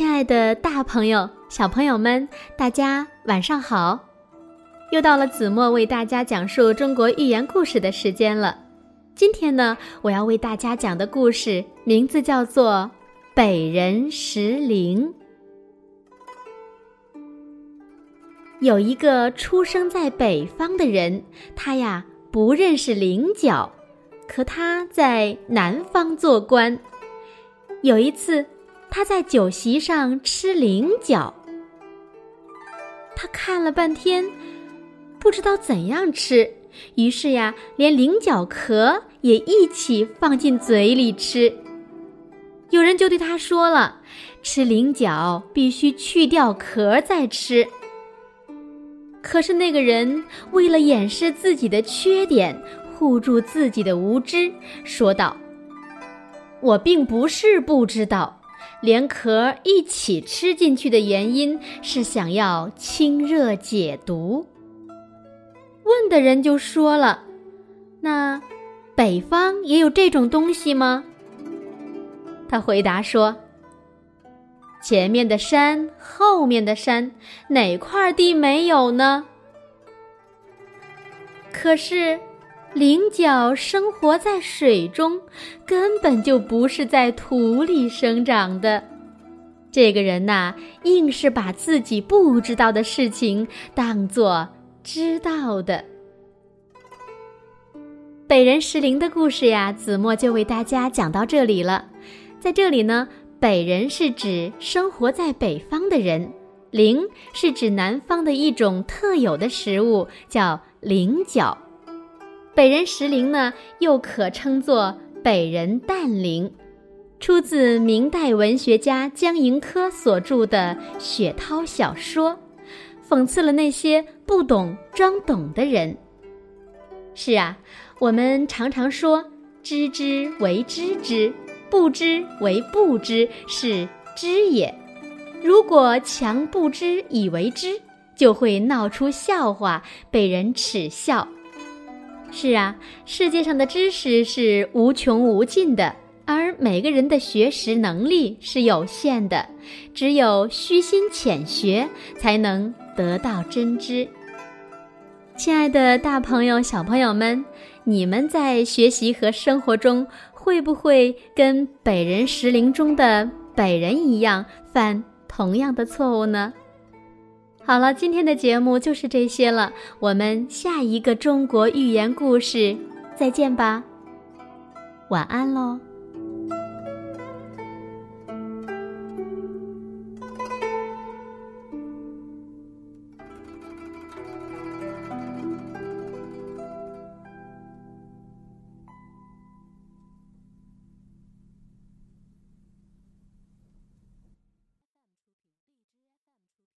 亲爱的，大朋友、小朋友们，大家晚上好！又到了子墨为大家讲述中国寓言故事的时间了。今天呢，我要为大家讲的故事名字叫做《北人石灵》。有一个出生在北方的人，他呀不认识菱角，可他在南方做官。有一次。他在酒席上吃菱角，他看了半天，不知道怎样吃，于是呀，连菱角壳也一起放进嘴里吃。有人就对他说了：“吃菱角必须去掉壳再吃。”可是那个人为了掩饰自己的缺点，护住自己的无知，说道：“我并不是不知道。”连壳一起吃进去的原因是想要清热解毒。问的人就说了：“那北方也有这种东西吗？”他回答说：“前面的山，后面的山，哪块地没有呢？”可是。菱角生活在水中，根本就不是在土里生长的。这个人呐，硬是把自己不知道的事情当做知道的。北人石林的故事呀，子墨就为大家讲到这里了。在这里呢，北人是指生活在北方的人，菱是指南方的一种特有的食物，叫菱角。北人石灵呢，又可称作北人淡灵，出自明代文学家江盈科所著的《雪涛小说》，讽刺了那些不懂装懂的人。是啊，我们常常说“知之为知之，不知为不知”，是知也。如果强不知以为知，就会闹出笑话，被人耻笑。是啊，世界上的知识是无穷无尽的，而每个人的学识能力是有限的，只有虚心浅学，才能得到真知。亲爱的，大朋友、小朋友们，你们在学习和生活中，会不会跟北人石林中的北人一样，犯同样的错误呢？好了，今天的节目就是这些了。我们下一个中国寓言故事再见吧，晚安喽。